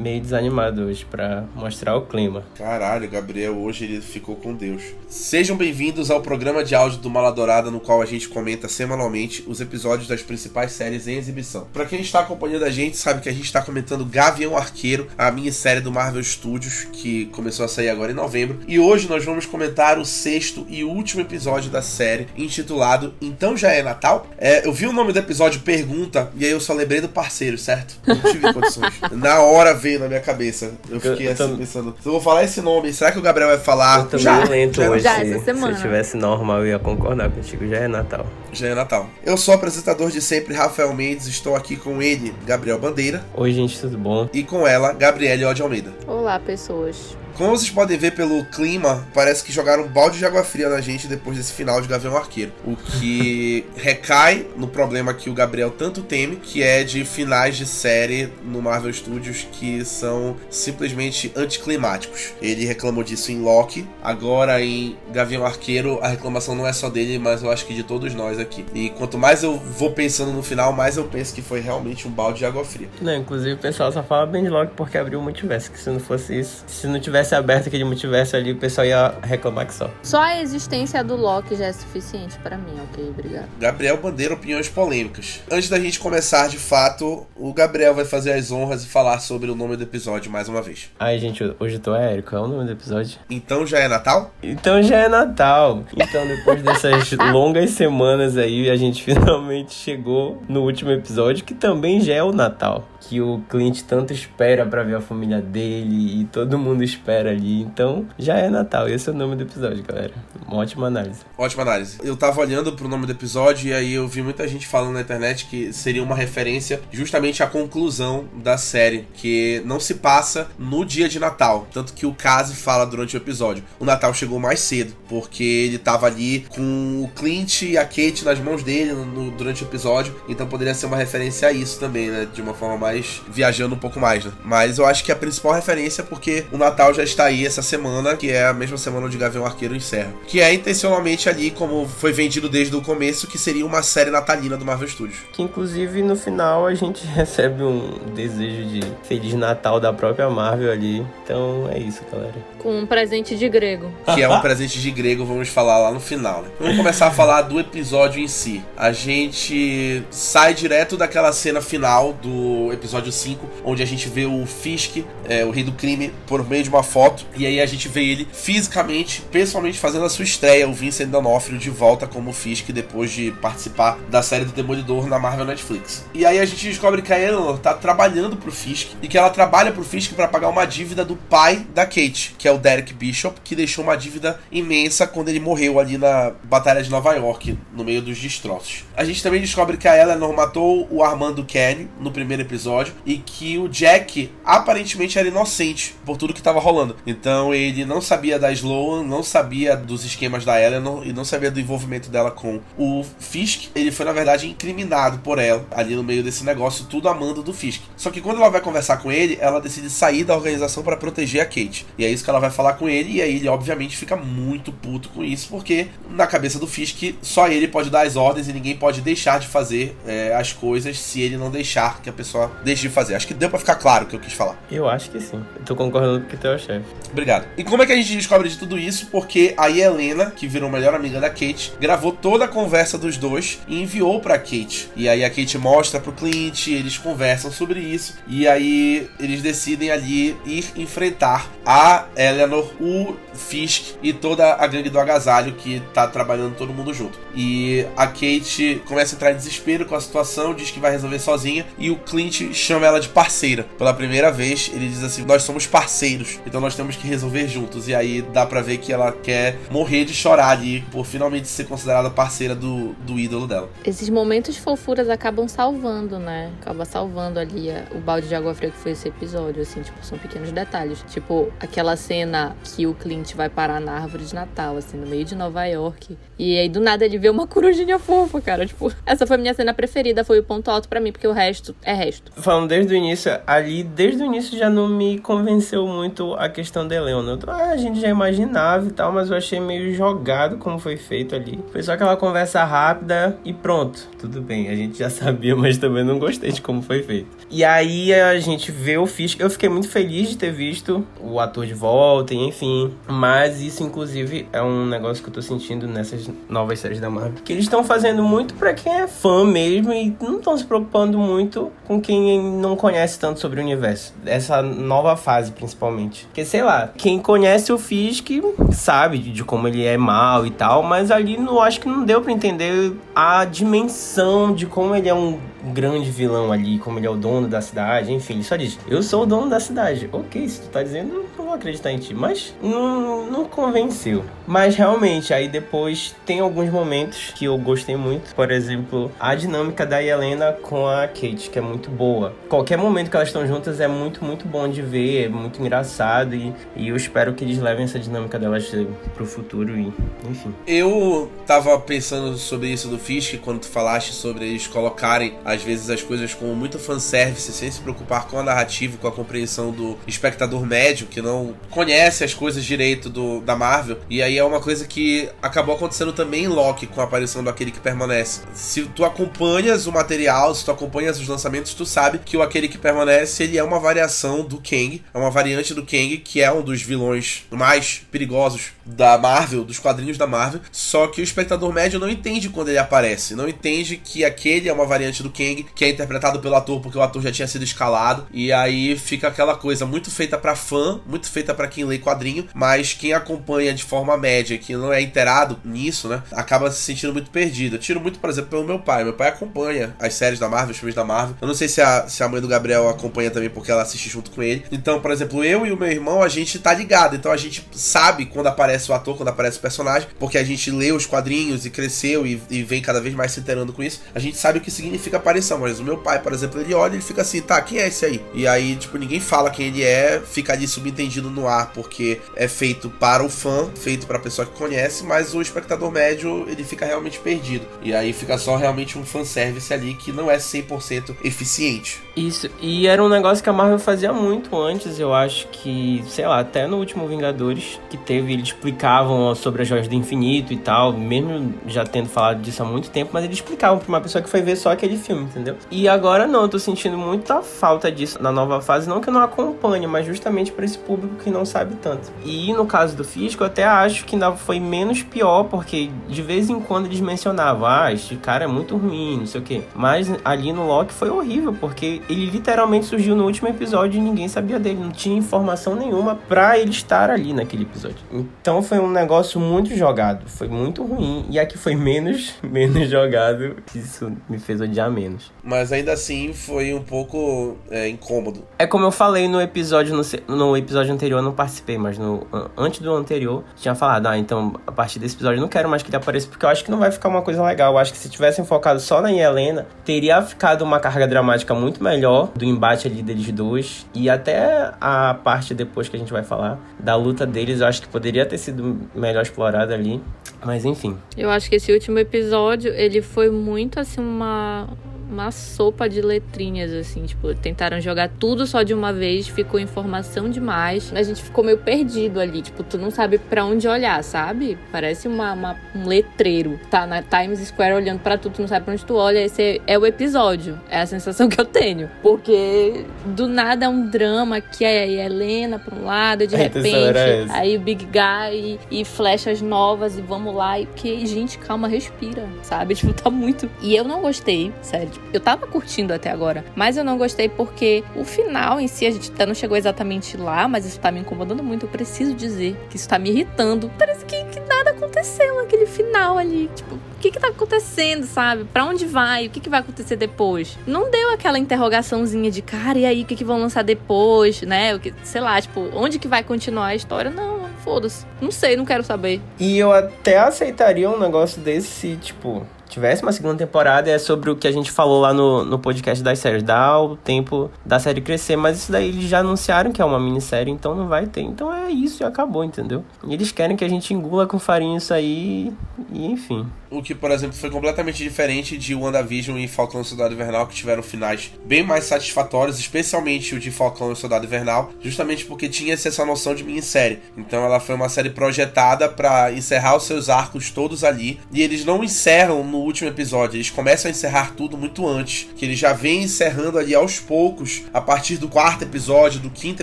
Meio desanimado hoje para mostrar o clima. Caralho, Gabriel, hoje ele ficou com Deus. Sejam bem-vindos ao programa de áudio do Maladourada, no qual a gente comenta semanalmente os episódios das principais séries em exibição. Para quem está acompanhando a gente, sabe que a gente está comentando Gavião Arqueiro, a minissérie do Marvel Studios, que começou a sair agora em novembro. E hoje nós vamos comentar o sexto e último episódio da série, intitulado Então Já É Natal? É, eu vi o nome do episódio Pergunta, e aí eu só lembrei do parceiro, certo? Não tive condições. Na hora veio veio na minha cabeça. Eu fiquei eu, assim tô... pensando. Se eu vou falar esse nome, será que o Gabriel vai falar? Eu tô já, lento já, hoje. Já, essa semana. Se tivesse normal, eu ia concordar contigo. Já é Natal. Já é Natal. Eu sou o apresentador de sempre, Rafael Mendes. Estou aqui com ele, Gabriel Bandeira. Oi, gente, tudo bom? E com ela, Gabriele Ode Almeida. Olá, pessoas. Como vocês podem ver pelo clima, parece que jogaram um balde de água fria na gente depois desse final de Gavião Arqueiro. O que recai no problema que o Gabriel tanto teme, que é de finais de série no Marvel Studios que são simplesmente anticlimáticos. Ele reclamou disso em Loki, agora em Gavião Arqueiro a reclamação não é só dele, mas eu acho que de todos nós aqui. E quanto mais eu vou pensando no final, mais eu penso que foi realmente um balde de água fria. Não, inclusive o pessoal só fala bem de Loki porque abriu o multiverso, que se não fosse isso, se não tivesse tivesse aberto aquele multiverso ali, o pessoal ia reclamar que só. Só a existência do Loki já é suficiente para mim, ok? Obrigado. Gabriel Bandeira, opiniões polêmicas. Antes da gente começar de fato, o Gabriel vai fazer as honras e falar sobre o nome do episódio mais uma vez. Ai, gente, hoje eu tô aéreo. Qual é o nome do episódio? Então já é Natal? Então já é Natal. Então, depois dessas longas semanas aí, a gente finalmente chegou no último episódio, que também já é o Natal. Que o Clint tanto espera para ver a família dele e todo mundo espera ali. Então, já é Natal. Esse é o nome do episódio, galera. Uma ótima análise. Ótima análise. Eu tava olhando pro nome do episódio e aí eu vi muita gente falando na internet que seria uma referência justamente à conclusão da série, que não se passa no dia de Natal. Tanto que o Kazi fala durante o episódio. O Natal chegou mais cedo, porque ele tava ali com o Clint e a Kate nas mãos dele no, durante o episódio. Então poderia ser uma referência a isso também, né? De uma forma mais viajando um pouco mais, né? Mas eu acho que a principal referência é porque o Natal já já está aí essa semana, que é a mesma semana onde Gavião Arqueiro encerra. Que é intencionalmente ali, como foi vendido desde o começo, que seria uma série natalina do Marvel Studios. Que inclusive no final a gente recebe um desejo de Feliz Natal da própria Marvel ali. Então é isso, galera. Com um presente de grego. Que é um presente de grego, vamos falar lá no final, né? Vamos começar a falar do episódio em si. A gente sai direto daquela cena final do episódio 5, onde a gente vê o Fisk, é, o rei do crime, por meio de uma foto. E aí a gente vê ele fisicamente, pessoalmente fazendo a sua estreia, o Vincent D'Onofrio de volta como Fisk depois de participar da série do Demolidor na Marvel Netflix. E aí a gente descobre que a Eleanor tá trabalhando pro Fisk e que ela trabalha pro Fisk para pagar uma dívida do pai da Kate, que é o Derek Bishop, que deixou uma dívida imensa quando ele morreu ali na Batalha de Nova York, no meio dos destroços. A gente também descobre que a Eleanor matou o Armando Kenny no primeiro episódio e que o Jack aparentemente era inocente por tudo que tava rolando. Então ele não sabia da Sloan, não sabia dos esquemas da Eleanor e não sabia do envolvimento dela com o Fisk. Ele foi, na verdade, incriminado por ela ali no meio desse negócio, tudo amando do Fisk. Só que quando ela vai conversar com ele, ela decide sair da organização para proteger a Kate. E é isso que ela vai falar com ele, e aí ele, obviamente, fica muito puto com isso, porque na cabeça do Fisk, só ele pode dar as ordens e ninguém pode deixar de fazer é, as coisas se ele não deixar que a pessoa deixe de fazer. Acho que deu para ficar claro o que eu quis falar. Eu acho que sim. Eu tô concordando com o que tu chefe. Obrigado. E como é que a gente descobre de tudo isso? Porque a Helena, que virou melhor amiga da Kate, gravou toda a conversa dos dois e enviou pra Kate. E aí a Kate mostra pro Clint, eles conversam sobre isso. E aí eles decidem ali ir enfrentar a Eleanor, o Fisk e toda a gangue do agasalho que tá trabalhando todo mundo junto. E a Kate começa a entrar em desespero com a situação, diz que vai resolver sozinha. E o Clint chama ela de parceira. Pela primeira vez, ele diz assim: Nós somos parceiros, então nós temos que resolver juntos. E aí dá pra ver que ela quer morrer de chorar ali por finalmente ser considerada parceira do, do ídolo dela. Esses momentos fofuras acabam salvando, né? Acaba salvando ali o balde de água fria que foi esse episódio, assim, tipo, são pequenos detalhes. Tipo, aquela cena que o Clint vai parar na árvore de Natal, assim, no meio de Nova York. E aí do nada ele vê uma corujinha fofa, cara. Tipo, essa foi minha cena preferida, foi o ponto alto para mim, porque o resto é resto. Falando desde o início, ali, desde o início já não me convenceu muito a questão de Eleanor. Ah, a gente já imaginava e tal, mas eu achei meio jogado como foi feito ali. Foi só aquela conversa rápida e pronto. Tudo bem, a gente já sabia, mas também não gostei de como foi feito. E aí a gente vê o Fisk. Eu fiquei muito feliz de ter visto o ator de volta, enfim. Mas isso, inclusive, é um negócio que eu tô sentindo nessas novas séries da Marvel. Que eles estão fazendo muito para quem é fã mesmo e não estão se preocupando muito com quem não conhece tanto sobre o universo. Essa nova fase, principalmente. Porque, sei lá, quem conhece o Fisk sabe de como ele é mal e tal, mas ali não acho que não deu para entender a dimensão de como ele é um grande vilão ali, como ele é o dono da cidade, enfim, ele só diz: Eu sou o dono da cidade. Ok, se tu tá dizendo, não vou acreditar em ti. Mas não, não convenceu. Mas realmente, aí depois tem alguns momentos que eu gostei muito. Por exemplo, a dinâmica da Helena com a Kate, que é muito boa. Qualquer momento que elas estão juntas é muito, muito bom de ver, é muito engraçado. E, e eu espero que eles levem essa dinâmica delas pro futuro, e, enfim. Eu tava pensando sobre isso do Fisk quando tu falaste sobre eles colocarem às vezes as coisas com muito fanservice, sem se preocupar com a narrativa, com a compreensão do espectador médio, que não conhece as coisas direito do, da Marvel. E aí é uma coisa que acabou acontecendo também em Loki, com a aparição daquele que permanece. Se tu acompanhas o material, se tu acompanhas os lançamentos, tu sabe que o aquele que permanece, ele é uma variação do Kang, é uma variante do Kang, que é um dos vilões mais perigosos da Marvel, dos quadrinhos da Marvel. Só que o espectador médio não entende quando ele aparece, não entende que aquele é uma variante do Kang, que é interpretado pelo ator porque o ator já tinha sido escalado. E aí fica aquela coisa muito feita para fã, muito feita para quem lê quadrinho, mas quem acompanha de forma média, que não é inteirado nisso, né, acaba se sentindo muito perdido. Eu tiro muito, por exemplo, pelo meu pai. Meu pai acompanha as séries da Marvel, os filmes da Marvel. Eu não sei se a, se a mãe do Gabriel acompanha também porque ela assiste junto com ele. Então, por exemplo, eu e o meu irmão, a gente tá ligado. Então a gente sabe quando aparece o ator, quando aparece o personagem, porque a gente lê os quadrinhos e cresceu e, e vem cada vez mais se inteirando com isso. A gente sabe o que significa aparição, mas o meu pai, por exemplo, ele olha e fica assim, tá, quem é esse aí? E aí, tipo, ninguém fala quem ele é, fica ali subentendido no ar, porque é feito para o fã, feito para a pessoa que conhece, mas o espectador médio, ele fica realmente perdido. E aí fica só realmente um fanservice ali que não é 100% eficiente. Isso, e era um negócio que a Marvel fazia muito antes, eu acho que, sei lá, até no último Vingadores, que teve, eles explicavam sobre as joias do infinito e tal, mesmo já tendo falado disso há muito tempo, mas eles explicavam pra uma pessoa que foi ver só aquele filme, entendeu? E agora não, eu tô sentindo muita falta disso na nova fase, não que eu não acompanhe, mas justamente para esse público que não sabe tanto. E no caso do Fisco, eu até acho que ainda foi menos pior, porque de vez em quando eles mencionavam, ah, este cara é muito ruim, não sei o quê. Mas ali no Loki foi horrível, porque ele literalmente surgiu no último episódio e ninguém sabia dele, não tinha informação nenhuma pra ele estar ali naquele episódio. Então foi um negócio muito jogado, foi muito ruim. E aqui foi menos, menos jogado, isso me fez odiar menos. Mas ainda assim foi um pouco é, incômodo. É como eu falei no episódio no, no, episódio anterior, eu não participei, mas no antes do anterior tinha falado, ah, então a partir desse episódio eu não quero mais que ele apareça porque eu acho que não vai ficar uma coisa legal. Eu acho que se tivessem focado só na Helena, teria ficado uma carga dramática muito melhor do embate ali deles dois e até a parte depois que a gente vai falar da luta deles, eu acho que poderia ter sido melhor explorada ali. Mas enfim. Eu acho que esse último episódio, ele foi muito assim uma uma sopa de letrinhas, assim, tipo, tentaram jogar tudo só de uma vez, ficou informação demais. A gente ficou meio perdido ali, tipo, tu não sabe para onde olhar, sabe? Parece uma, uma, um letreiro. Tá na Times Square olhando para tudo, tu não sabe pra onde tu olha. Esse é, é, o episódio. É a sensação que eu tenho. Porque do nada é um drama que é a Helena pra um lado, de repente, aí o Big Guy e, e flechas novas e vamos lá. E que, gente, calma, respira, sabe? Tipo, tá muito. E eu não gostei, sério eu tava curtindo até agora, mas eu não gostei porque o final em si, a gente até não chegou exatamente lá, mas isso tá me incomodando muito. Eu preciso dizer que isso tá me irritando. Parece que, que nada aconteceu naquele final ali. Tipo, o que que tá acontecendo, sabe? Para onde vai? O que que vai acontecer depois? Não deu aquela interrogaçãozinha de, cara, e aí, o que que vão lançar depois, né? O que, sei lá, tipo, onde que vai continuar a história? Não, foda-se. Não sei, não quero saber. E eu até aceitaria um negócio desse se, tipo, tivesse uma segunda temporada é sobre o que a gente falou lá no, no podcast das séries. Dá o tempo da série crescer, mas isso daí eles já anunciaram que é uma minissérie, então não vai ter. Então é isso e acabou, entendeu? E eles querem que a gente engula com farinha isso aí e enfim. O que, por exemplo, foi completamente diferente de WandaVision e Falcão e Soldado Invernal, que tiveram finais bem mais satisfatórios, especialmente o de Falcão e Soldado Invernal, justamente porque tinha essa noção de minissérie. Então ela foi uma série projetada para encerrar os seus arcos todos ali, e eles não encerram no último episódio, eles começam a encerrar tudo muito antes, que eles já vêm encerrando ali aos poucos, a partir do quarto episódio, do quinto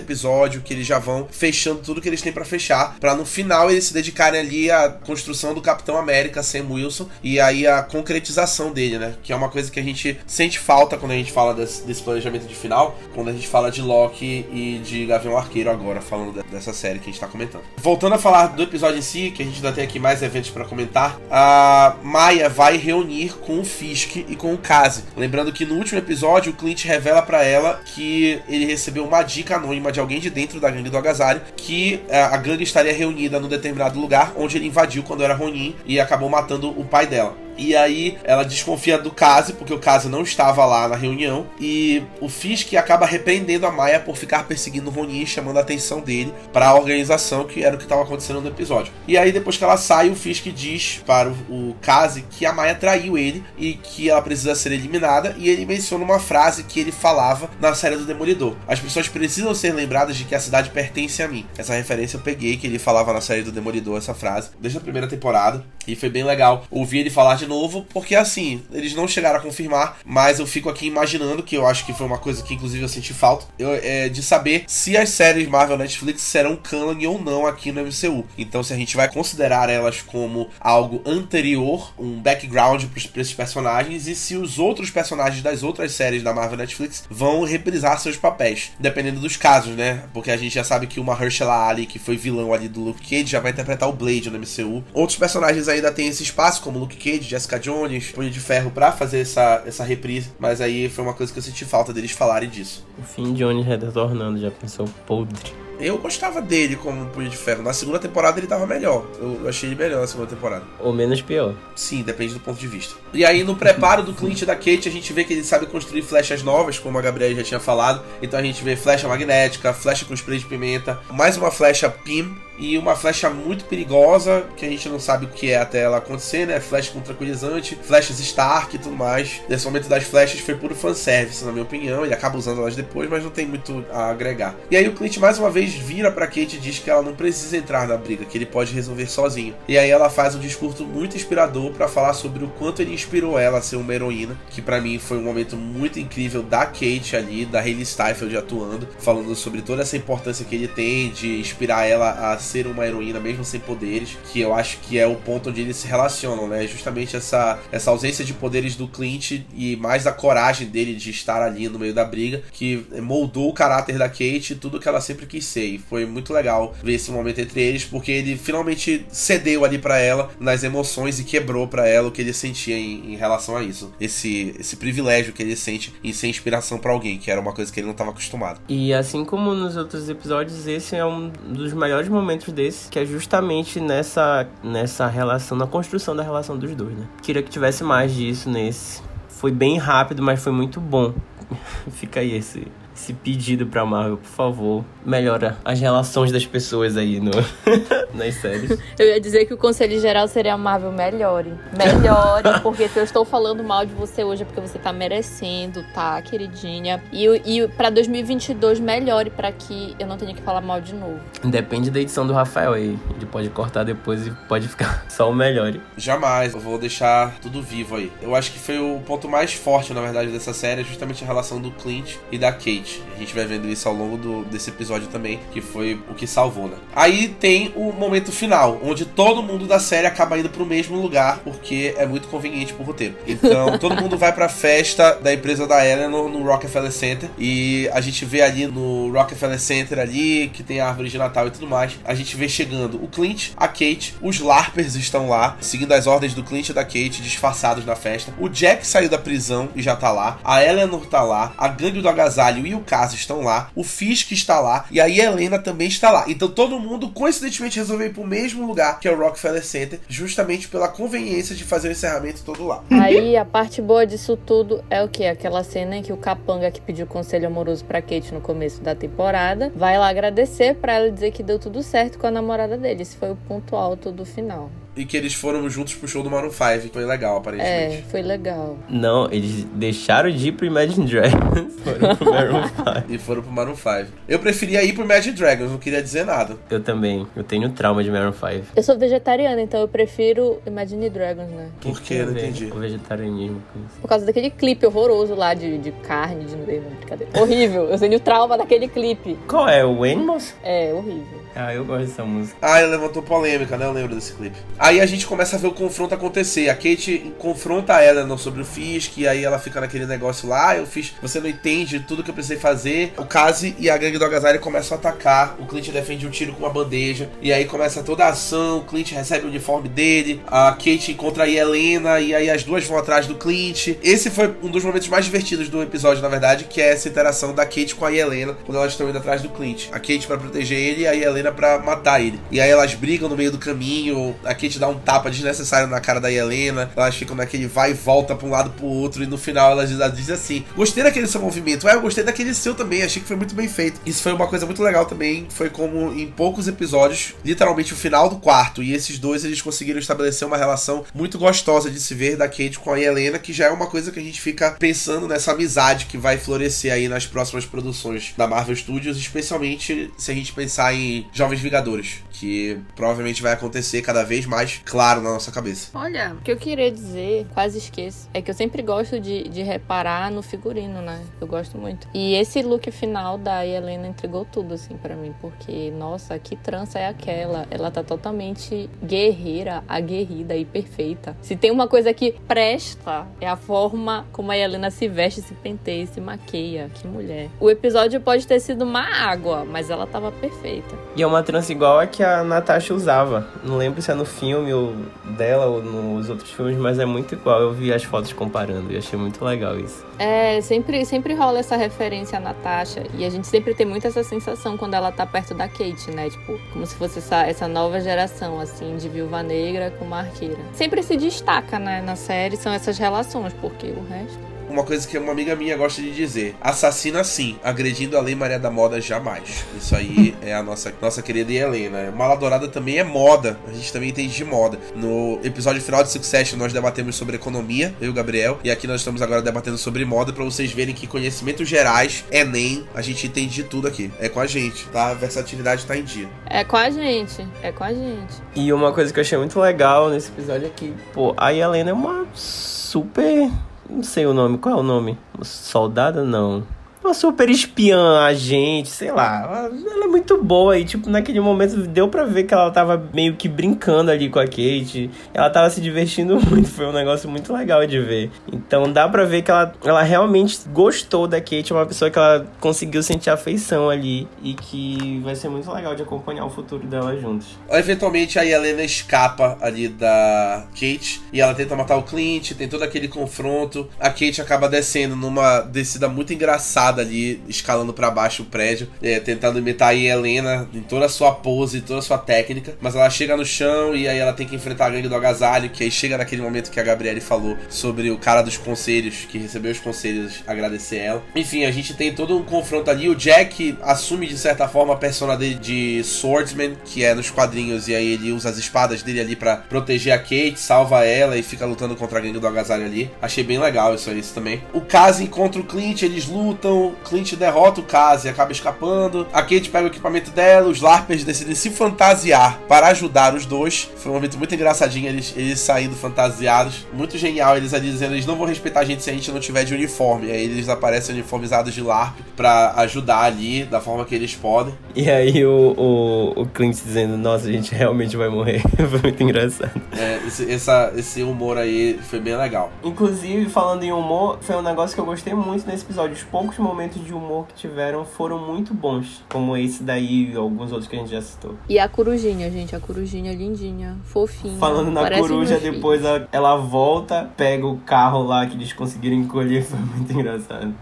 episódio, que eles já vão fechando tudo que eles têm para fechar, para no final eles se dedicarem ali à construção do Capitão América Sam Wilson e aí a concretização dele, né? Que é uma coisa que a gente sente falta quando a gente fala desse, desse planejamento de final, quando a gente fala de Loki e de Gavião Arqueiro agora, falando dessa série que a gente tá comentando. Voltando a falar do episódio em si, que a gente ainda tem aqui mais eventos para comentar, a Maia vai reunir com o Fisk e com o Kazi. Lembrando que no último episódio o Clint revela para ela que ele recebeu uma dica anônima de alguém de dentro da gangue do agasalho que é, a gangue estaria reunida num determinado lugar onde ele invadiu quando era Ronin e acabou matando o pai dela. E aí ela desconfia do Kazi, porque o Kazi não estava lá na reunião. E o Fisk acaba repreendendo a Maia por ficar perseguindo o Ronin, chamando a atenção dele para a organização, que era o que estava acontecendo no episódio. E aí, depois que ela sai, o Fisk diz para o, Kazi que a Maia traiu ele e que ela precisa ser eliminada. E ele menciona uma frase que ele falava na série do Demolidor: As pessoas precisam ser lembradas de que a cidade pertence a mim. Essa referência eu peguei, que ele falava na série do Demolidor, essa frase, desde a primeira temporada. E foi bem legal ouvir ele falar de novo, porque assim, eles não chegaram a confirmar, mas eu fico aqui imaginando, que eu acho que foi uma coisa que inclusive eu senti falta, eu, é, de saber se as séries Marvel Netflix serão canon ou não aqui no MCU. Então, se a gente vai considerar elas como algo anterior, um background para esses personagens, e se os outros personagens das outras séries da Marvel Netflix vão reprisar seus papéis, dependendo dos casos, né? Porque a gente já sabe que uma Herschela Ali, que foi vilão ali do Luke Cage, já vai interpretar o Blade no MCU. Outros personagens ainda têm esse espaço, como Luke Cage, Jessica Jones, Punho de Ferro, pra fazer essa, essa reprise. Mas aí foi uma coisa que eu senti falta deles falarem disso. O fim Jones retornando, já pensou podre. Eu gostava dele como Punho de Ferro. Na segunda temporada ele tava melhor. Eu achei ele melhor na segunda temporada. Ou menos pior. Sim, depende do ponto de vista. E aí, no preparo do Clint e da Kate, a gente vê que ele sabe construir flechas novas, como a Gabriela já tinha falado. Então a gente vê flecha magnética, flecha com spray de pimenta, mais uma flecha PIM, e uma flecha muito perigosa, que a gente não sabe o que é até ela acontecer, né? Flecha com tranquilizante, flechas Stark e tudo mais. Nesse momento das flechas foi puro fanservice, na minha opinião. Ele acaba usando elas depois, mas não tem muito a agregar. E aí o Clint mais uma vez vira pra Kate e diz que ela não precisa entrar na briga, que ele pode resolver sozinho. E aí ela faz um discurso muito inspirador para falar sobre o quanto ele inspirou ela a ser uma heroína, que para mim foi um momento muito incrível da Kate ali, da Hayley Steinfeld atuando, falando sobre toda essa importância que ele tem de inspirar ela a ser uma heroína mesmo sem poderes, que eu acho que é o ponto onde eles se relacionam, né? Justamente essa, essa ausência de poderes do Clint e mais a coragem dele de estar ali no meio da briga, que moldou o caráter da Kate e tudo que ela sempre quis ser. E foi muito legal ver esse momento entre eles, porque ele finalmente cedeu ali para ela nas emoções e quebrou para ela o que ele sentia em, em, relação a isso. Esse, esse privilégio que ele sente em ser inspiração para alguém, que era uma coisa que ele não estava acostumado. E assim como nos outros episódios, esse é um dos melhores momentos desse, que é justamente nessa, nessa relação, na construção da relação dos dois, né? Queria que tivesse mais disso nesse. Foi bem rápido, mas foi muito bom. Fica aí esse, esse pedido pra Marvel, por favor, melhora as relações das pessoas aí no, nas séries. Eu ia dizer que o conselho geral seria a Marvel melhore. Melhore, porque se eu estou falando mal de você hoje é porque você tá merecendo, tá, queridinha? E, e pra 2022 melhore para que eu não tenha que falar mal de novo. Depende da edição do Rafael aí. Ele pode cortar depois e pode ficar só o melhore. Jamais, eu vou deixar tudo vivo aí. Eu acho que foi o ponto mais forte, na verdade, dessa série, justamente a relação do Clint e da Kate. A gente vai vendo isso ao longo do, desse episódio também, que foi o que salvou, né? Aí tem o momento final, onde todo mundo da série acaba indo pro mesmo lugar, porque é muito conveniente pro roteiro. Então, todo mundo vai pra festa da empresa da Eleanor no Rockefeller Center, e a gente vê ali no Rockefeller Center ali, que tem a árvore de Natal e tudo mais, a gente vê chegando o Clint, a Kate, os LARPers estão lá, seguindo as ordens do Clint e da Kate, disfarçados na festa. O Jack saiu da prisão e já tá lá, a Eleanor tá lá, a gangue do agasalho e o Caso estão lá, o Fisk está lá e a Helena também está lá. Então todo mundo coincidentemente resolveu ir pro mesmo lugar que é o Rockefeller Center, justamente pela conveniência de fazer o encerramento todo lá. Aí a parte boa disso tudo é o que? Aquela cena em que o capanga que pediu conselho amoroso pra Kate no começo da temporada vai lá agradecer para ela dizer que deu tudo certo com a namorada dele. Esse foi o ponto alto do final. E que eles foram juntos pro show do Maroon 5. Foi legal, aparentemente. É, foi legal. Não, eles deixaram de ir pro Imagine Dragons. Foram pro Maroon 5. E foram pro Maroon 5. Eu preferia ir pro Imagine Dragons, não queria dizer nada. Eu também. Eu tenho trauma de Maroon 5. Eu sou vegetariana, então eu prefiro Imagine Dragons, né? Por que a Não entendi. O vegetarianismo com isso. Por causa daquele clipe horroroso lá de, de carne, de não, brincadeira. Horrível. Eu tenho trauma daquele clipe. Qual é? O Animals? É, horrível. Ah, eu gosto dessa música. Ah, ele levantou polêmica, né? Eu lembro desse clipe. Aí a gente começa a ver o confronto acontecer. A Kate confronta a Eleanor sobre o Fisk, e aí ela fica naquele negócio lá, ah, eu fiz, você não entende tudo que eu precisei fazer. O Kazi e a gangue do Agazari começam a atacar. O Clint defende um tiro com uma bandeja. E aí começa toda a ação. O Clint recebe o uniforme dele. A Kate encontra a Helena. E aí as duas vão atrás do Clint. Esse foi um dos momentos mais divertidos do episódio, na verdade, que é essa interação da Kate com a Helena quando elas estão indo atrás do Clint. A Kate pra proteger ele e a Helena pra matar ele. E aí elas brigam no meio do caminho. A Kate dá um tapa desnecessário na cara da Helena. Elas ficam naquele vai e volta pra um lado pro outro. E no final elas elas dizem assim: Gostei daquele seu movimento. Ah, eu gostei daquele seu também. Achei que foi muito bem feito. Isso foi uma coisa muito legal também. Foi como em poucos episódios, literalmente o final do quarto. E esses dois eles conseguiram estabelecer uma relação muito gostosa de se ver da Kate com a Helena, que já é uma coisa que a gente fica pensando nessa amizade que vai florescer aí nas próximas produções da Marvel Studios, especialmente se a gente pensar em Jovens Vingadores, que provavelmente vai acontecer cada vez mais claro na nossa cabeça. Olha, o que eu queria dizer, quase esqueço, é que eu sempre gosto de, de reparar no figurino, né? Eu gosto muito. E esse look final da Helena entregou tudo, assim, pra mim, porque, nossa, que trança é aquela? Ela tá totalmente guerreira, aguerrida e perfeita. Se tem uma coisa que presta, é a forma como a Helena se veste, se penteia, se maqueia. Que mulher. O episódio pode ter sido uma água, mas ela tava perfeita. E é uma trança igual a que a Natasha usava. Não lembro se é no filme ou dela ou nos outros filmes, mas é muito igual. Eu vi as fotos comparando e achei muito legal isso. É, sempre, sempre rola essa referência à Natasha. E a gente sempre tem muito essa sensação quando ela tá perto da Kate, né? Tipo, como se fosse essa, essa nova geração, assim, de viúva negra com uma arqueira. Sempre se destaca, né, na série, são essas relações, porque o resto. Uma coisa que uma amiga minha gosta de dizer: assassina sim, agredindo a Lei Maria da Moda jamais. Isso aí é a nossa, nossa querida Helena. Mala Dourada também é moda, a gente também entende de moda. No episódio final de Succession, nós debatemos sobre economia, eu e o Gabriel, e aqui nós estamos agora debatendo sobre moda para vocês verem que conhecimentos gerais, Enem, a gente entende de tudo aqui. É com a gente, tá? A versatilidade tá em dia. É com a gente, é com a gente. E uma coisa que eu achei muito legal nesse episódio é que, pô, a Helena é uma super. Não sei o nome. Qual é o nome? Soldada? Não. Uma super espiã, agente, sei lá. Ela, ela é muito boa e, tipo, naquele momento deu pra ver que ela tava meio que brincando ali com a Kate. Ela tava se divertindo muito, foi um negócio muito legal de ver. Então dá pra ver que ela, ela realmente gostou da Kate, é uma pessoa que ela conseguiu sentir afeição ali e que vai ser muito legal de acompanhar o futuro dela juntos. Eventualmente a Helena escapa ali da Kate e ela tenta matar o Clint, tem todo aquele confronto. A Kate acaba descendo numa descida muito engraçada ali, escalando para baixo o prédio, é, tentando imitar a Helena em toda a sua pose, toda a sua técnica. Mas ela chega no chão e aí ela tem que enfrentar a gangue do agasalho, que aí chega naquele momento que a Gabriele falou sobre o cara dos conselhos, que recebeu os conselhos agradecer ela. Enfim, a gente tem todo um confronto ali. O Jack assume de certa forma a persona dele de swordsman, que é nos quadrinhos, e aí ele usa as espadas dele ali para proteger a Kate, salva ela e fica lutando contra a gangue do agasalho ali. Achei bem legal isso isso também. O Kazi encontra o Clint, eles lutam, o Clint derrota o Kazi, acaba escapando. A Kate pega o equipamento dela, os LARPers decidem se fantasiar para ajudar os dois. Foi um momento muito engraçadinho eles, eles saindo fantasiados. Muito genial eles ali dizendo, eles não vão respeitar a gente se a gente não tiver de uniforme. Aí eles aparecem uniformizados de LARP para ajudar ali da forma que eles podem. E aí o, o, o Clint dizendo, nossa, a gente realmente vai morrer. Foi muito engraçado. É, esse, essa, esse humor aí foi bem legal. Inclusive, falando em humor, foi um negócio que eu gostei muito nesse episódio. Os poucos momentos de humor que tiveram foram muito bons. Como esse daí e alguns outros que a gente já citou. E a corujinha, gente, a corujinha lindinha, fofinha. Falando na coruja, depois ela, ela volta, pega o carro lá que eles conseguiram encolher. Foi muito engraçado.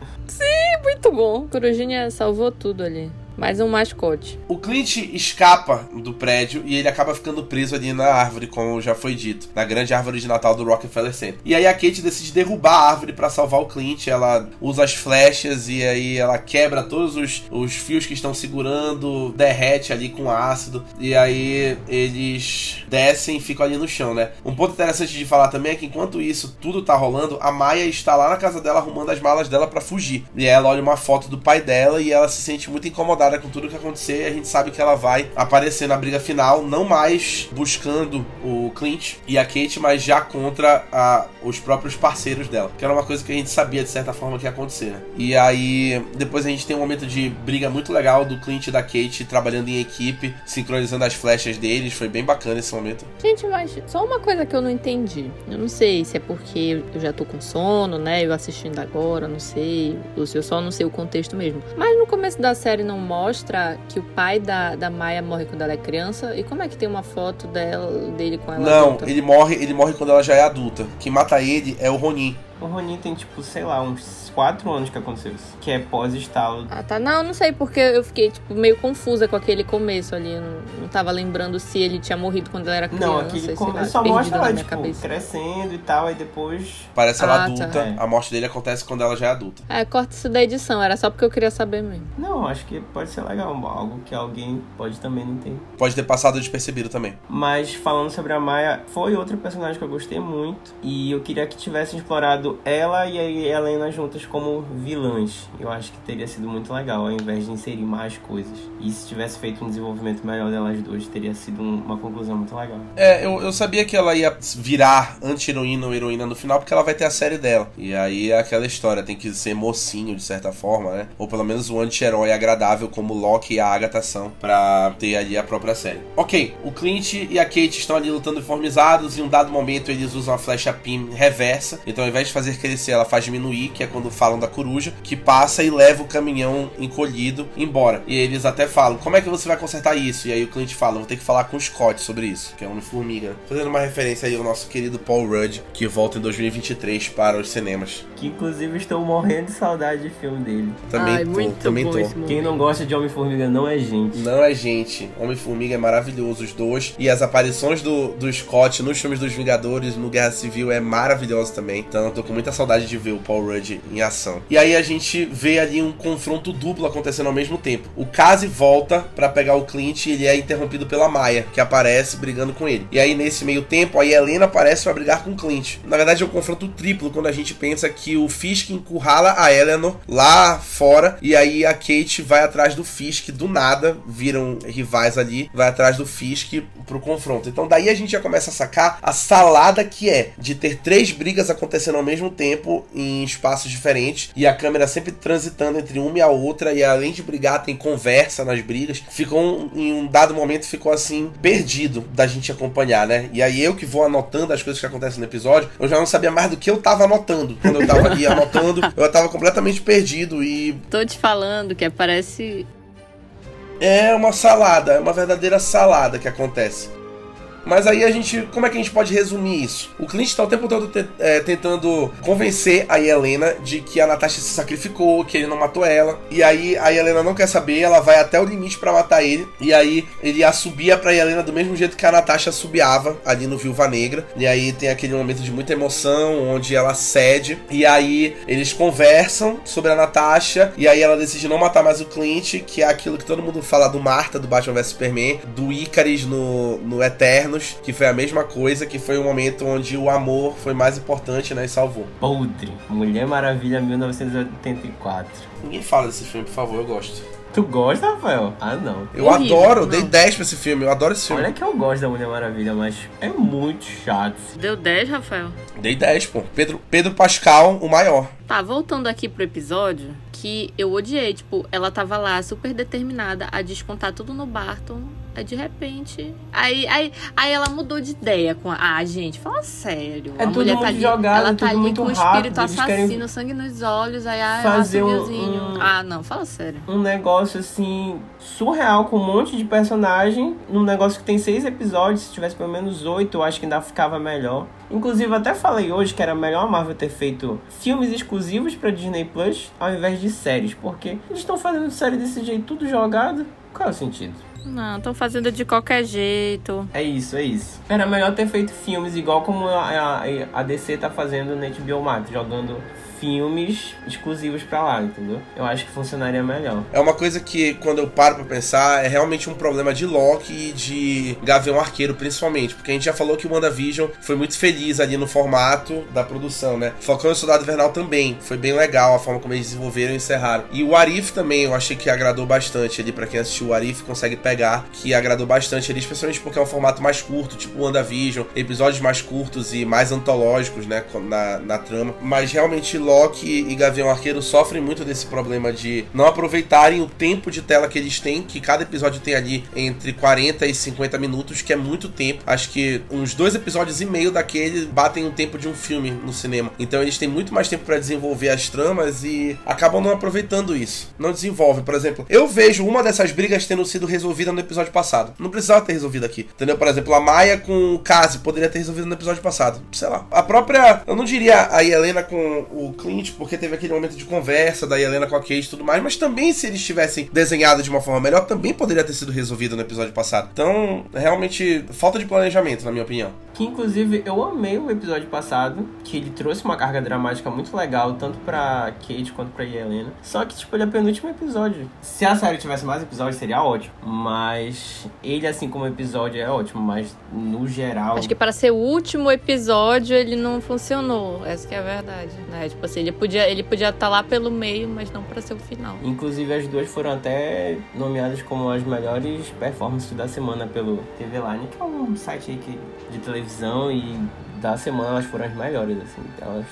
Muito bom. Corujinha salvou tudo ali. Mais um mascote. O Clint escapa do prédio e ele acaba ficando preso ali na árvore, como já foi dito, na grande árvore de Natal do Rockefeller Center. E aí a Kate decide derrubar a árvore para salvar o Clint. Ela usa as flechas e aí ela quebra todos os, os fios que estão segurando, derrete ali com ácido. E aí eles descem e ficam ali no chão, né? Um ponto interessante de falar também é que enquanto isso tudo tá rolando, a Maia está lá na casa dela arrumando as malas dela para fugir. E ela olha uma foto do pai dela e ela se sente muito incomodada com tudo que acontecer. E a gente sabe que ela vai aparecer na briga final, não mais buscando o Clint e a Kate, mas já contra a, os próprios parceiros dela. Que era uma coisa que a gente sabia de certa forma que ia acontecer. Né? E aí depois a gente tem um momento de briga muito legal do Clint e da Kate trabalhando em equipe, sincronizando as flechas deles. Foi bem bacana esse momento. Gente, mas só uma coisa que eu não entendi. Eu não sei se é porque eu já tô com sono, né? Eu assistindo agora, não sei. Eu só não sei o contexto mesmo. Mas no começo da série não mostra que o pai da, da Maia morre quando ela é criança. E como é que tem uma foto dela, dele com ela? Não, adulta? ele morre, ele morre quando ela já é adulta. Quem mata ele é o Ronin. O Ronin tem, tipo, sei lá, uns 4 anos que aconteceu isso. Que é pós-estalo. Ah, tá. Não, não sei, porque eu fiquei, tipo, meio confusa com aquele começo ali. Eu não, não tava lembrando se ele tinha morrido quando ela era criança. Não, aquele começo só mostra ela, tipo, cabeça. crescendo e tal, aí depois. Parece ela Ah, tá. adulta. É. A morte dele acontece quando ela já é adulta. É, corta isso da edição, era só porque eu queria saber mesmo. Não, acho que pode ser legal, algo que alguém pode também não ter. Pode ter passado despercebido também. Mas falando sobre a Maia, foi outra personagem que eu gostei muito. E eu queria que tivessem explorado ela e a Helena juntas como vilãs. Eu acho que teria sido muito legal, ao invés de inserir mais coisas. E se tivesse feito um desenvolvimento melhor delas duas, teria sido um- uma conclusão muito legal. É, eu, eu sabia que ela ia virar anti-heroína ou heroína no final, porque ela vai ter a série dela. E aí é aquela história, tem que ser mocinho de certa forma, né? Ou pelo menos um anti-herói agradável, como Loki e a Agatha são, pra ter ali a própria série. Ok, o Clint e a Kate estão ali lutando uniformizados, em um dado momento eles usam a flecha PIM reversa. Então ao invés de fazer crescer, ela faz diminuir, que é quando falam da coruja, que passa e leva o caminhão encolhido embora. E eles até falam: Como é que você vai consertar isso? E aí o Clint fala: Vou ter que falar com o Scott sobre isso, que é Homem-Formiga. Fazendo uma referência aí ao nosso querido Paul Rudd, que volta em 2023 para os cinemas. Que inclusive estou morrendo de saudade de filme dele. Também Ai, tô, muito também bom tô. Quem não gosta de Homem-Formiga não é gente. Não é gente. Homem-Formiga é maravilhoso, os dois. E as aparições do, do Scott nos filmes dos Vingadores, no Guerra Civil, é maravilhoso também. Eu tô com muita saudade de ver o Paul Rudd em ação. E aí a gente vê ali um confronto duplo acontecendo ao mesmo tempo. O Kazi volta pra pegar o Clint e ele é interrompido pela Maia, que aparece brigando com ele. E aí nesse meio tempo, a Helena aparece pra brigar com o Clint. Na verdade é um confronto triplo quando a gente pensa que o Fisk encurrala a Eleanor lá fora e aí a Kate vai atrás do Fisk do nada, viram rivais ali, vai atrás do Fisk pro confronto. Então daí a gente já começa a sacar a salada que é de ter três brigas acontecendo ao mesmo tempo em espaços diferentes e a câmera sempre transitando entre uma e a outra e além de brigar tem conversa nas brigas. Ficou um- em um dado momento ficou assim perdido da gente acompanhar, né? E aí eu que vou anotando as coisas que acontecem no episódio, eu já não sabia mais do que eu tava anotando. Quando eu tava ali anotando, eu tava completamente perdido e Tô te falando que parece. é uma salada, é uma verdadeira salada que acontece. Mas aí a gente. Como é que a gente pode resumir isso? O Clint tá o tempo todo te- é, tentando convencer a Helena de que a Natasha se sacrificou, que ele não matou ela. E aí a Helena não quer saber, ela vai até o limite pra matar ele. E aí ele assobia pra Helena do mesmo jeito que a Natasha assobiava ali no Viúva Negra. E aí tem aquele momento de muita emoção, onde ela cede. E aí eles conversam sobre a Natasha. E aí ela decide não matar mais o Clint, que é aquilo que todo mundo fala do Marta, do Batman vs Superman, do Icaris no, no Que foi a mesma coisa, que foi o momento onde o amor foi mais importante, né? E salvou. Podre. Mulher Maravilha 1984. Ninguém fala desse filme, por favor, eu gosto. Tu gosta, Rafael? Ah, não. Eu Horrível, adoro, não. dei 10 pra esse filme, eu adoro esse filme. Olha que eu gosto da Mulher Maravilha, mas é muito chato. Deu 10, Rafael? Dei 10, pô. Pedro, Pedro Pascal, o maior. Tá, voltando aqui pro episódio, que eu odiei. Tipo, ela tava lá super determinada a descontar tudo no Barton Aí de repente. Aí, aí, aí ela mudou de ideia com a. Ah, gente, fala sério. É a tudo mulher muito tá ali, jogado, ela tá tudo ali com o rápido, espírito querem assassino, sangue nos olhos, aí ah, fazer um- Silviozinho. um- Ah, não, fala sério. um negócio assim surreal com um monte de personagem num negócio que tem seis episódios se tivesse pelo menos oito eu acho que ainda ficava melhor inclusive até falei hoje que era melhor a Marvel ter feito filmes exclusivos para Disney Plus ao invés de séries porque eles estão fazendo série desse jeito tudo jogado qual é o sentido Não, estão fazendo de qualquer jeito. é isso, é isso. Era melhor ter feito filmes igual como a, a, a DC tá fazendo na HBO Max, jogando filmes exclusivos pra lá, entendeu? Eu acho que funcionaria melhor. É uma coisa que, quando eu paro pra pensar, é realmente um problema de Loki e de Gavião Arqueiro, principalmente. Porque a gente já falou que o WandaVision foi muito feliz ali no formato da produção, né? Falcão e o Soldado Invernal também. Foi bem legal a forma como eles desenvolveram e encerraram. E o Arif também, eu achei que agradou bastante ali. Pra quem assistiu o Arif, consegue pegar que agradou bastante ali, especialmente porque é um formato mais curto, tipo o WandaVision. Episódios mais curtos e mais antológicos, né? Na, na trama. Mas realmente Loki e Gavião Arqueiro sofrem muito desse problema de não aproveitarem o tempo de tela que eles têm, que cada episódio tem ali entre 40 e 50 minutos, que é muito tempo. Acho que uns dois episódios e meio daquele batem o tempo de um filme no cinema. Então eles têm muito mais tempo para desenvolver as tramas e acabam não aproveitando isso. Não desenvolvem, por exemplo. Eu vejo uma dessas brigas tendo sido resolvida no episódio passado. Não precisava ter resolvido aqui. Entendeu? Por exemplo, a Maia com o Kazi poderia ter resolvido no episódio passado. Sei lá. A própria. Eu não diria a Helena com o Clint, porque teve aquele momento de conversa da Helena com a Kate e tudo mais, mas também se eles tivessem desenhado de uma forma melhor, também poderia ter sido resolvido no episódio passado. Então, realmente, falta de planejamento, na minha opinião. Que inclusive eu amei o episódio passado, que ele trouxe uma carga dramática muito legal, tanto pra Kate quanto pra Helena. Só que, tipo, ele é o penúltimo episódio. Se a série tivesse mais episódios, seria ótimo. Mas ele, assim como episódio, é ótimo, mas no geral. Acho que para ser o último episódio ele não funcionou. Essa que é a verdade. Né? Tipo assim, ele podia ele podia estar lá pelo meio, mas não para ser o final. Inclusive as duas foram até nomeadas como as melhores performances da semana pelo TV Line, que é um site aí que, de televisão e da semana elas foram as melhores, assim. Elas,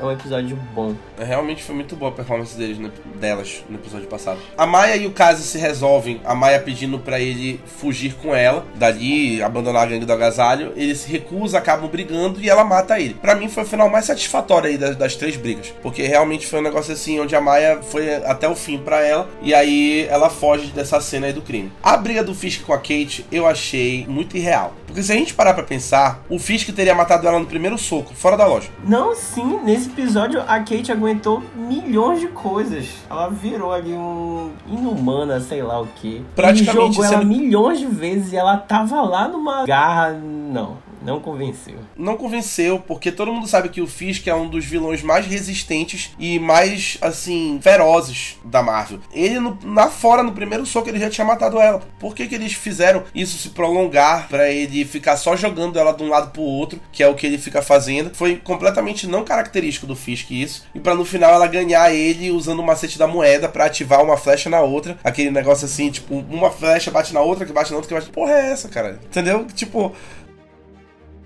é um episódio bom. Realmente foi muito boa a performance deles, no- delas no episódio passado. A Maia e o Kazi se resolvem, a Maia pedindo pra ele fugir com ela, dali, abandonar a gangue do agasalho. Ele se recusa, acabam brigando e ela mata ele. Pra mim foi o final mais satisfatório aí das, das três brigas, porque realmente foi um negócio assim onde a Maia foi até o fim pra ela e aí ela foge dessa cena aí do crime. A briga do Fisk com a Kate eu achei muito irreal, porque se a gente parar pra pensar, o Fisk teria matado ela no primeiro soco, fora da loja. Não, sim, nesse episódio a Kate aguentou milhões de coisas. Ela virou ali um inumana, sei lá o que. Praticamente Ele jogou ela sendo- milhões de vezes e ela tava lá numa garra. Não, não convenceu. não convenceu, porque todo mundo sabe que o Fisk é um dos vilões mais resistentes e mais, assim, ferozes da Marvel. Ele, no, lá fora, no primeiro soco, ele já tinha matado ela. Por que, que eles fizeram isso se prolongar pra ele ficar só jogando ela de um lado pro outro, que é o que ele fica fazendo? Foi completamente não característico do Fisk isso. E pra no final ela ganhar ele usando o macete da moeda pra ativar uma flecha na outra. Aquele negócio assim, tipo, uma flecha bate na outra, que bate na outra, que bate. Porra, é essa, cara? Entendeu? Tipo.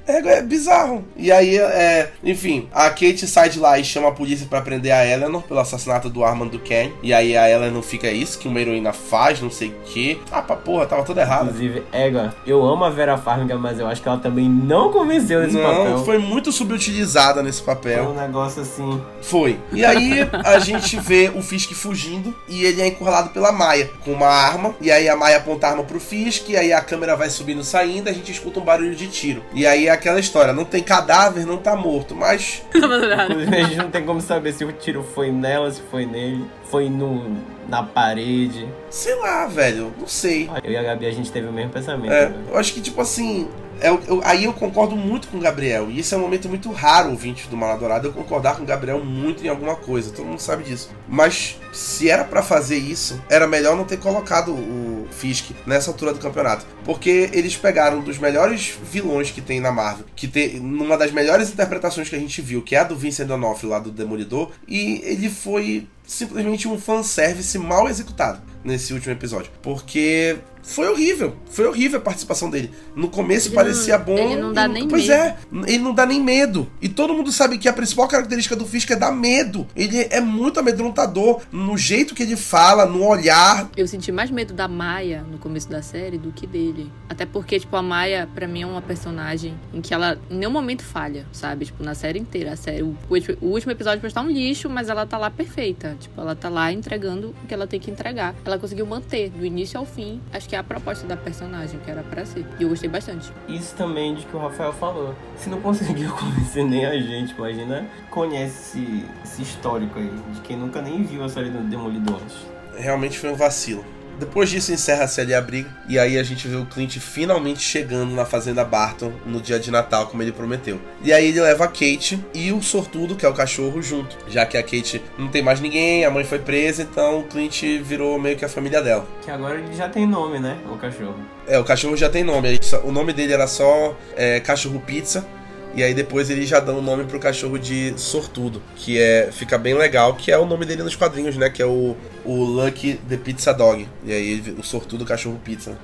É, é bizarro. E aí, é, enfim, a Kate sai de lá e chama a polícia pra prender a Eleanor pelo assassinato do Armand Duquesne. E aí a Eleanor fica "É isso que uma heroína faz, não sei o quê. Ah, pra porra, tava tudo errado. Inclusive, Égua, eu amo a Vera Farmiga, mas eu acho que ela também não convenceu nesse Não, papel. foi muito subutilizada nesse Foi papel. um negócio assim. Foi. E aí a gente vê o Fisk fugindo e ele é encurralado pela Maia com uma arma. E aí a Maia aponta a arma pro Fisk, e aí a câmera vai subindo e saindo, a gente escuta um barulho de tiro. E aí é aquela história, não tem cadáver, não tá morto, mas a gente não tem como saber se o tiro foi nela, se foi nele, foi no, na parede. sei lá, velho, não sei. Eu e a Gabi, a gente teve o mesmo pensamento. É, né? eu acho que, tipo assim. É eu- aí eu concordo muito com o Gabriel. E isso é um momento muito raro, ouvinte do Maladourado, eu concordar com o Gabriel muito em alguma coisa. Todo mundo sabe disso. Mas se era pra fazer isso, era melhor não ter colocado o Fisk nessa altura do campeonato. Porque eles pegaram um dos melhores vilões que tem na Marvel, que tem numa das melhores interpretações que a gente viu, que é a do Vincent D'Onofrio lá do Demolidor, e ele foi simplesmente um fanservice mal executado nesse último episódio. Porque foi horrível. Foi horrível a participação dele. No começo ele parecia não, bom. Ele não dá e, nem pois medo. é, ele não dá nem medo. E todo mundo sabe que a principal característica do Fisk é dar medo. Ele é muito amedrontador no jeito que ele fala, no olhar. Eu senti mais medo da Maia no começo da série do que dele. Até porque, tipo, a Maia, pra mim, é uma personagem em que ela em nenhum momento falha, sabe? Tipo, na série inteira. A série, o, o último episódio pode estar um lixo, mas ela tá lá perfeita. Tipo, ela tá lá entregando o que ela tem que entregar. Ela conseguiu manter, do início ao fim. Acho que é a proposta da personagem, que era pra ser. E eu gostei bastante. Isso também de que o Rafael falou. Se não conseguiu convencer nem a gente, imagina, conhece esse, esse histórico aí, de quem nunca nem viu a série do Demolidor antes. Realmente foi um vacilo. Depois disso encerra-se ali a briga. E aí a gente vê o Clint finalmente chegando na fazenda Barton no dia de Natal, como ele prometeu. E aí ele leva a Kate e o sortudo, que é o cachorro, junto. Já que a Kate não tem mais ninguém, a mãe foi presa, então o Clint virou meio que a família dela. Que agora ele já tem nome, né? O cachorro. É, o cachorro já tem nome. O nome dele era só é, Cachorro Pizza. E aí depois eles já dão o nome pro cachorro de Sortudo, que é fica bem legal, que é o nome dele nos quadrinhos, né? Que é o, o Lucky the Pizza Dog. E aí o Sortudo Cachorro Pizza.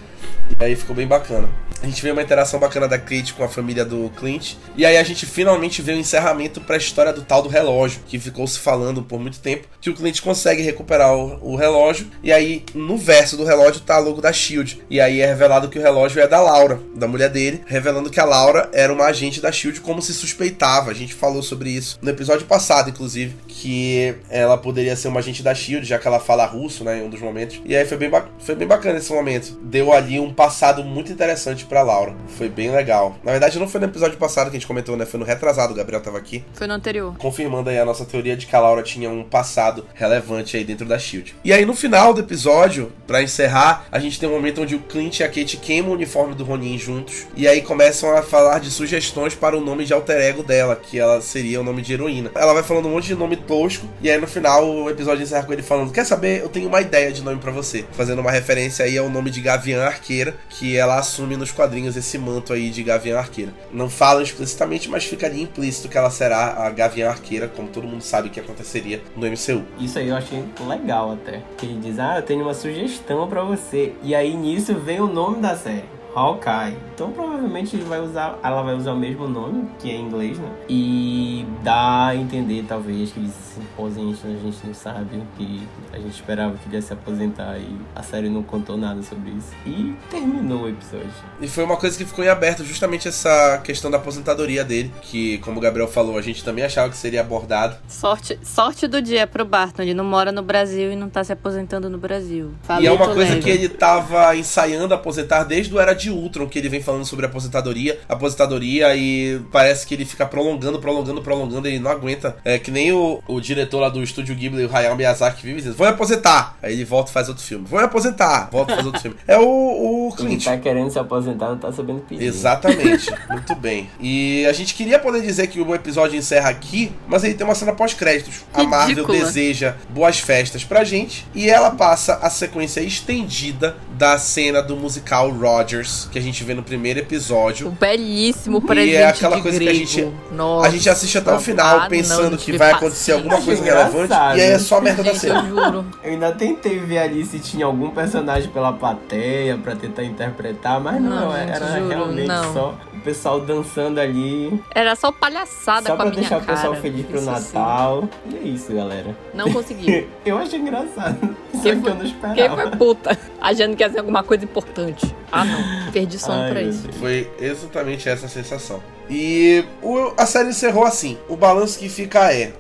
E aí ficou bem bacana. A gente vê uma interação bacana da Kate com a família do Clint. E aí a gente finalmente vê o encerramento para a história do tal do relógio, que ficou se falando por muito tempo, que o Clint consegue recuperar o, o, relógio. E aí no verso do relógio tá a logo da Shield. E aí é revelado que o relógio é da Laura, da mulher dele, revelando que a Laura era uma agente da Shield como se suspeitava. A gente falou sobre isso no episódio passado, inclusive, que ela poderia ser uma agente da Shield, já que ela fala russo, né, em um dos momentos. E aí foi bem, foi bem bacana esse momento. Deu ali um passado muito interessante pra Laura. Foi bem legal. Na verdade, não foi no episódio passado que a gente comentou, né? Foi no retrasado, o Gabriel tava aqui. Foi no anterior. Confirmando aí a nossa teoria de que a Laura tinha um passado relevante aí dentro da Shield. E aí, no final do episódio, para encerrar, a gente tem um momento onde o Clint e a Kate queimam o uniforme do Ronin juntos. E aí começam a falar de sugestões para o nome de alter ego dela, que ela seria o nome de heroína. Ela vai falando um monte de nome tosco. E aí, no final, o episódio encerra com ele falando: Quer saber? Eu tenho uma ideia de nome para você. Fazendo uma referência aí ao nome de Gavião Arqueira, que ela assume nos quadrinhos esse manto aí de Gavião Arqueira. Não falam explicitamente, mas ficaria implícito que ela será a Gavião Arqueira, como todo mundo sabe que aconteceria no MCU. Isso aí eu achei legal até. Que ele diz: Ah, eu tenho uma sugestão para você. E aí nisso vem o nome da série. Hawkeye. Então provavelmente ele vai usar, ela vai usar o mesmo nome, que é em inglês, né? E dá a entender talvez que ele se aposente, a gente não sabe, que a gente esperava que ele ia se aposentar e a série não contou nada sobre isso. E terminou o episódio. E foi uma coisa que ficou em aberto, justamente essa questão da aposentadoria dele, que como o Gabriel falou, a gente também achava que seria abordado. Sorte, sorte do dia pro Barton, ele não mora no Brasil e não tá se aposentando no Brasil. e é uma coisa leve. que ele tava ensaiando aposentar desde o Era de Ultron, que ele vem falando sobre aposentadoria, aposentadoria, e parece que ele fica prolongando, prolongando, prolongando, ele não aguenta. É que nem o, o diretor lá do estúdio Ghibli, o Hayao Miyazaki, vive dizendo, vou me aposentar. Aí ele volta e faz outro filme. Vou me aposentar, volta e faz outro filme. É o, o Clint. Ele tá querendo se aposentar, não tá sabendo pedir. Exatamente, muito bem. E a gente queria poder dizer que o episódio encerra aqui, mas ele tem uma cena pós-créditos. A Marvel deseja boas festas pra gente, e ela passa a sequência estendida da cena do musical Rogers, que a gente vê no primeiro episódio. O belíssimo presente E é aquela coisa grego. que a gente, Nossa, a gente assiste até o final ah, pensando não, que vai acontecer alguma coisa relevante, e aí é só merda da Gente, eu cena. juro. Eu ainda tentei ver ali se tinha algum personagem pela plateia pra tentar interpretar, mas não, Não, gente, era juro, realmente não. só o pessoal dançando ali, Era só palhaçada só com a pra minha deixar o pessoal cara. feliz pro Isso Natal. E é isso, galera. sim. Não conseguiu. Eu achei engraçado. Só Quem que foi- eu não esperava. Quem foi puta? Achando que ia ser alguma coisa importante. Ah, não. Perdi sono Ai, pra isso. Foi exatamente essa a sensação. E o- a série encerrou assim. O balanço que fica é.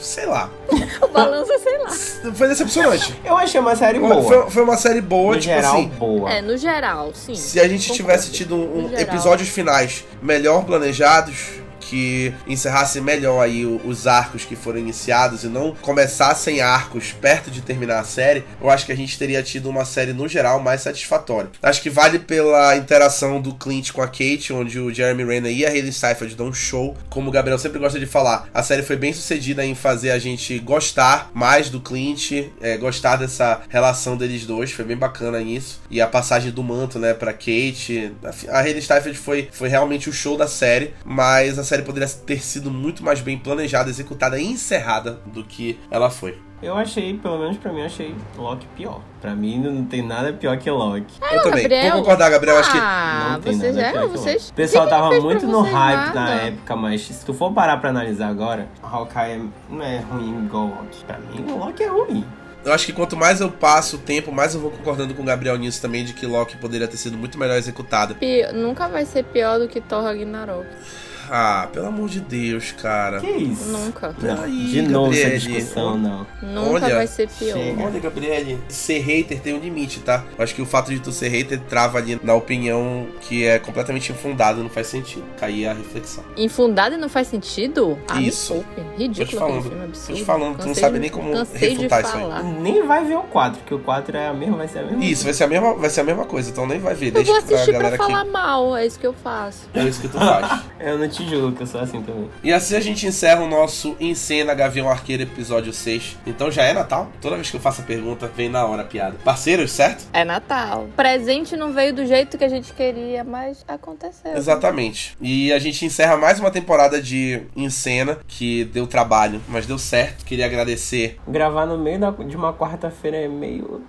Sei lá. O balanço, é, sei lá. Foi decepcionante. Eu achei uma série boa. Foi, foi uma série boa, no tipo geral, assim. boa. É, no geral, sim. Se a gente tivesse tido um, episódios finais melhor planejados, que encerrasse melhor aí os arcos que foram iniciados e não começassem arcos perto de terminar a série, eu acho que a gente teria tido uma série no geral mais satisfatória. Acho que vale pela interação do Clint com a Kate, onde o Jeremy Renner e a Hayley Steinfeld dão um show. Como o Gabriel sempre gosta de falar, a série foi bem sucedida em fazer a gente gostar mais do Clint, é, gostar dessa relação deles dois, foi bem bacana isso. E a passagem do manto, né, pra Kate. A Hayley Steinfeld foi, foi realmente o show da série, mas a série poderia ter sido muito mais bem planejada, executada e encerrada do que ela foi. Eu achei, pelo menos pra mim, eu achei Loki pior. Pra mim não tem nada pior que Loki. eu também. Gabriel? Vou concordar, Gabriel. Acho que. Ah, não tem vocês nada é, pior que vocês. Loki. O pessoal tava muito no hype na nada. época, mas se tu for parar pra analisar agora, Hawkeye não é ruim igual Loki. Pra mim, o Loki é ruim. Eu acho que quanto mais eu passo o tempo, mais eu vou concordando com o Gabriel nisso também, de que Loki poderia ter sido muito melhor executado. Pi- Nunca vai ser pior do que Thor Ragnarok. Ah, pelo amor de Deus, cara. Que isso? Nunca. Não, Aí, de novo essa Gabriele. discussão, não. Nunca Olha, vai ser pior. chega. Olha, Gabriele, ser hater tem um limite, tá? Eu acho que o fato de tu ser hater trava ali na opinião que é completamente infundada, não faz sentido. Cair a reflexão. Infundado e não faz sentido? Ah, Isso. Me poupe. Tô te Ridículo falando. aquele filme Tô absurdo. te falando, tu não Cansei sabe de- nem como cansei refutar isso aí. Nem vai ver o 4, porque o 4 é a mesma, vai ser a mesma Isso, vai ser a mesma, vai ser a mesma coisa, então nem vai ver. Eu Deixa vou assistir pra pra galera falar que. mal, é isso que eu faço. É isso que tu faz. Eu não te julgo, que eu sou assim também. E assim a gente encerra o nosso Em Cena Gavião Arqueiro episódio 6. Então já é Natal? Toda vez que eu faço a pergunta, vem na hora a piada. Parceiros, certo? É Natal. Presente não veio do jeito que a gente queria, mas aconteceu. Exatamente. E a gente encerra mais uma temporada de Em Cena, que deu trabalho, mas deu certo. Queria agradecer. Gravar no meio da- de uma quarta-feira é meio.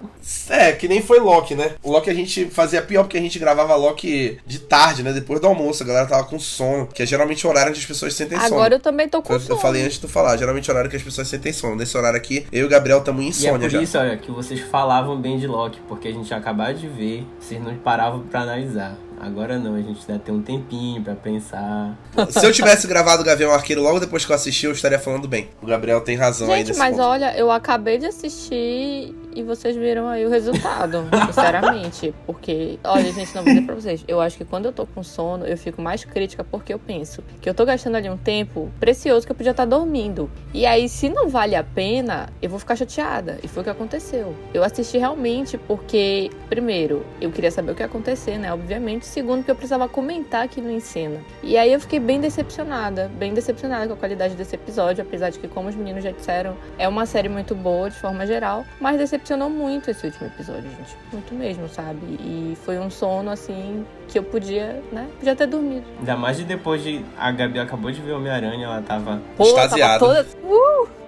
É, que nem foi Loki, né? O Loki a gente fazia pior porque a gente gravava Loki de tarde, né? Depois do almoço, a galera tava com sono, que é geralmente o horário onde as pessoas sentem sono. Agora eu também tô com Eu, sono. eu falei antes de tu falar, geralmente é o horário que as pessoas sentem sono. Nesse horário aqui, eu e o Gabriel estamos em E é insônia por já. isso, olha, que vocês falavam bem de Loki, porque a gente acabou de ver, vocês não paravam pra analisar. Agora não, a gente dá ter um tempinho pra pensar. Se eu tivesse gravado o Gavião Arqueiro logo depois que eu assisti, eu estaria falando bem. O Gabriel tem razão aí Gente, nesse mas ponto. olha, eu acabei de assistir e vocês viram aí o resultado, sinceramente. Porque, olha, gente, não vou dizer pra vocês. Eu acho que quando eu tô com sono, eu fico mais crítica porque eu penso que eu tô gastando ali um tempo precioso que eu podia estar dormindo. E aí, se não vale a pena, eu vou ficar chateada. E foi o que aconteceu. Eu assisti realmente porque, primeiro, eu queria saber o que ia acontecer, né? Obviamente. Segundo, que eu precisava comentar aquilo em cena. E aí eu fiquei bem decepcionada, bem decepcionada com a qualidade desse episódio, apesar de que, como os meninos já disseram, é uma série muito boa de forma geral, mas decepcionou muito esse último episódio, gente. Muito mesmo, sabe? E foi um sono, assim, que eu podia, né? Podia ter dormido. Ainda mais de depois de. A Gabi acabou de ver Homem-Aranha, ela tava. Pô, Extasiada. tava toda...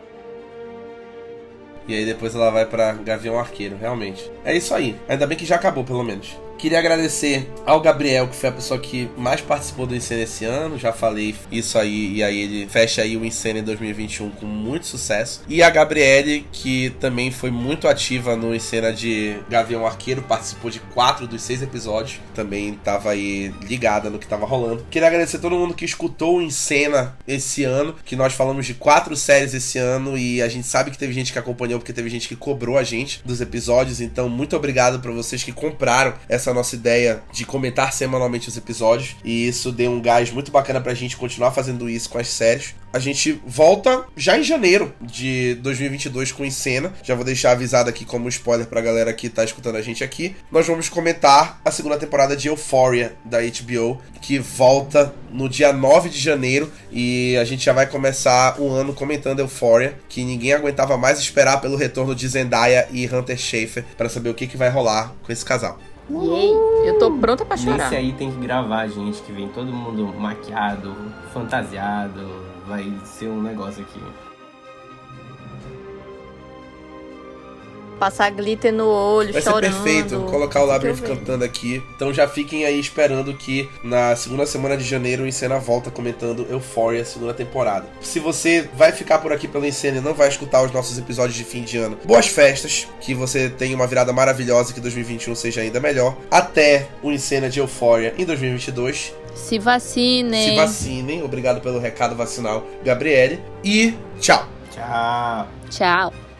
E aí depois ela vai pra Gavião Arqueiro, realmente. É isso aí. Ainda bem que já acabou, pelo menos. Queria agradecer ao Gabriel, que foi a pessoa que mais participou do Encena esse ano. Já falei isso aí, e aí ele fecha aí o em 2021 com muito sucesso. E a Gabriele, que também foi muito ativa no Encena de Gavião Arqueiro, participou de quatro dos seis episódios. Também tava aí ligada no que tava rolando. Queria agradecer a todo mundo que escutou o Encena esse ano, que nós falamos de quatro séries esse ano e a gente sabe que teve gente que acompanhou porque teve gente que cobrou a gente dos episódios. Então, muito obrigado para vocês que compraram essa nossa ideia de comentar semanalmente os episódios. E isso deu um gás muito bacana pra gente continuar fazendo isso com as séries. A gente volta já em janeiro de 2022 com Encena. Já vou deixar avisado aqui como spoiler pra galera que tá escutando a gente aqui. Nós vamos comentar a segunda temporada de Euphoria da HBO, que volta no dia 9 de janeiro. E a gente já vai começar o ano comentando Euphoria, que ninguém aguentava mais esperar pelo retorno de Zendaya e Hunter Schafer para saber o que, que vai rolar com esse casal. Yay! Eu tô pronta pra chorar. Nesse aí tem que gravar, gente, que vem todo mundo maquiado, fantasiado. Vai ser um negócio aqui. Passar glitter no olho, Vai ser chorando. perfeito colocar o Labyrinth cantando aqui. Então já fiquem aí esperando que na segunda semana de janeiro o Encena volta comentando Euphoria, segunda temporada. Se você vai ficar por aqui pelo Encena e não vai escutar os nossos episódios de fim de ano, boas festas, que você tenha uma virada maravilhosa, que 2021 seja ainda melhor. Até o Encena de Euphoria em 2022. Se vacinem. Se vacinem. Obrigado pelo recado vacinal, Gabriele. E tchau! Tchau. Tchau.